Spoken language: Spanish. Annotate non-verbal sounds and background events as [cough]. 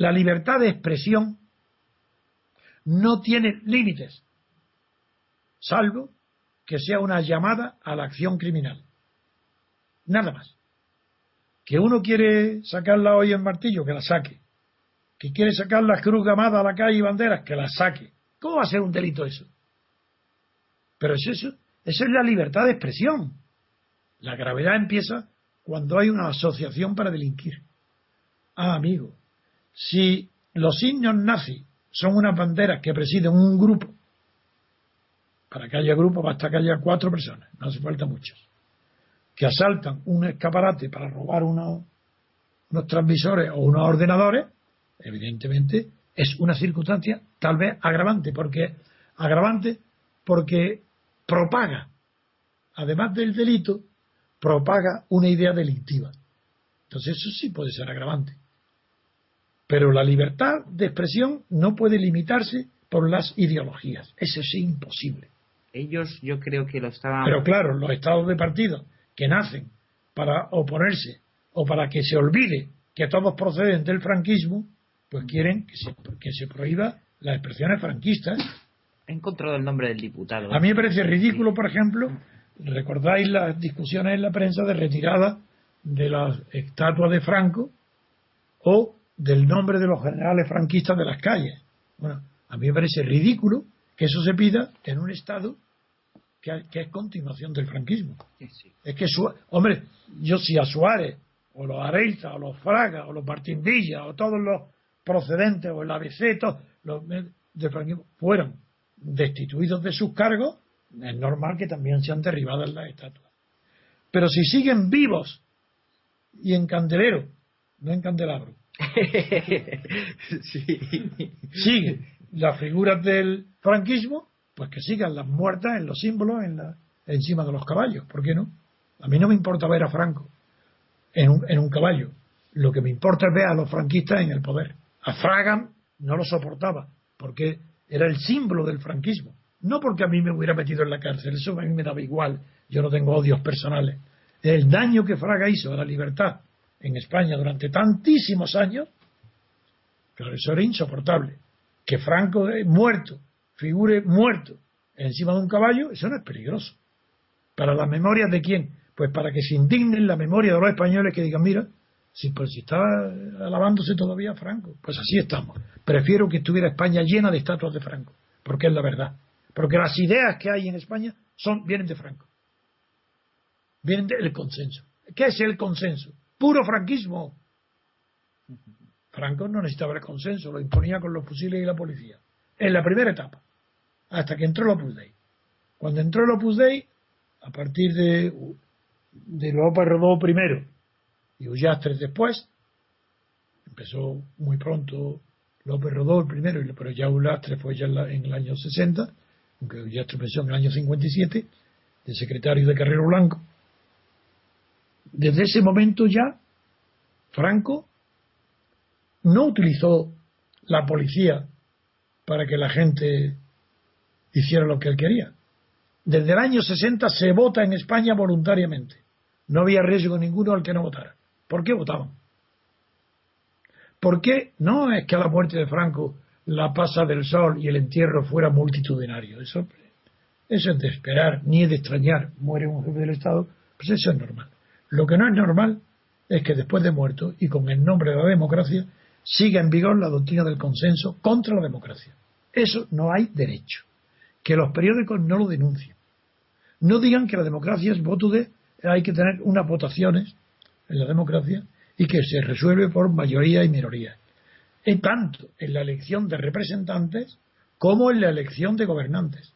La libertad de expresión no tiene límites, salvo que sea una llamada a la acción criminal. Nada más. Que uno quiere sacarla hoy en martillo, que la saque. Que quiere sacar la cruz gamada a la calle y banderas, que la saque. ¿Cómo va a ser un delito eso? Pero es eso, eso es la libertad de expresión. La gravedad empieza cuando hay una asociación para delinquir. Ah, amigo, si los signos nazis son unas banderas que presiden un grupo, para que haya grupo basta que haya cuatro personas, no hace falta muchos, que asaltan un escaparate para robar unos, unos transmisores o unos ordenadores, evidentemente es una circunstancia tal vez agravante, porque agravante porque propaga, además del delito, propaga una idea delictiva. Entonces eso sí puede ser agravante. Pero la libertad de expresión no puede limitarse por las ideologías. Eso es imposible. Ellos yo creo que lo estaban... Pero claro, los estados de partido que nacen para oponerse o para que se olvide que todos proceden del franquismo, pues quieren que se, que se prohíba las expresiones franquistas. He encontrado el nombre del diputado. A mí me parece ridículo, por ejemplo, recordáis las discusiones en la prensa de retirada de las estatuas de Franco o del nombre de los generales franquistas de las calles. Bueno, a mí me parece ridículo que eso se pida en un Estado que, es continuación del franquismo. Es que, hombre, yo si a Suárez, o los Areilza, o los Fraga, o los Martín Villa, o todos los procedentes, o el ABC, los de franquismo, fueron destituidos de sus cargos, es normal que también sean derribadas las estatuas. Pero si siguen vivos y en candelero, no en candelabro, [laughs] siguen las figuras del franquismo, pues que sigan las muertas en los símbolos en la, encima de los caballos. ¿Por qué no? A mí no me importa ver a Franco en un, en un caballo. Lo que me importa es ver a los franquistas en el poder. A Fragan no lo soportaba, porque era el símbolo del franquismo. No porque a mí me hubiera metido en la cárcel, eso a mí me daba igual, yo no tengo odios personales. El daño que Fraga hizo a la libertad en España durante tantísimos años, claro, eso era insoportable. Que Franco muerto, figure muerto encima de un caballo, eso no es peligroso. ¿Para las memorias de quién? Pues para que se indignen la memoria de los españoles que digan, mira, si, pues, si está alabándose todavía Franco, pues así estamos. Prefiero que estuviera España llena de estatuas de Franco, porque es la verdad. Porque las ideas que hay en España son, vienen de Franco. Vienen del consenso. ¿Qué es el consenso? Puro franquismo. Franco no necesitaba el consenso, lo imponía con los fusiles y la policía. En la primera etapa, hasta que entró el Opus Dei. Cuando entró el Opus Dei, a partir de, de López Rodó primero y Ullastres después, empezó muy pronto López Rodó el primero, pero ya Ullastres fue ya en el año 60, aunque ya empezó en el año 57, de secretario de Carrero Blanco. Desde ese momento ya, Franco no utilizó la policía para que la gente hiciera lo que él quería. Desde el año 60 se vota en España voluntariamente. No había riesgo ninguno al que no votara. ¿Por qué votaban? ¿Por qué? No es que a la muerte de Franco la pasa del sol y el entierro fuera multitudinario. Eso, eso es de esperar, ni de extrañar. Muere un jefe del Estado, pues eso es normal. Lo que no es normal es que después de muerto y con el nombre de la democracia siga en vigor la doctrina del consenso contra la democracia. Eso no hay derecho. Que los periódicos no lo denuncien. No digan que la democracia es voto de hay que tener unas votaciones en la democracia y que se resuelve por mayoría y minoría. En tanto en la elección de representantes como en la elección de gobernantes.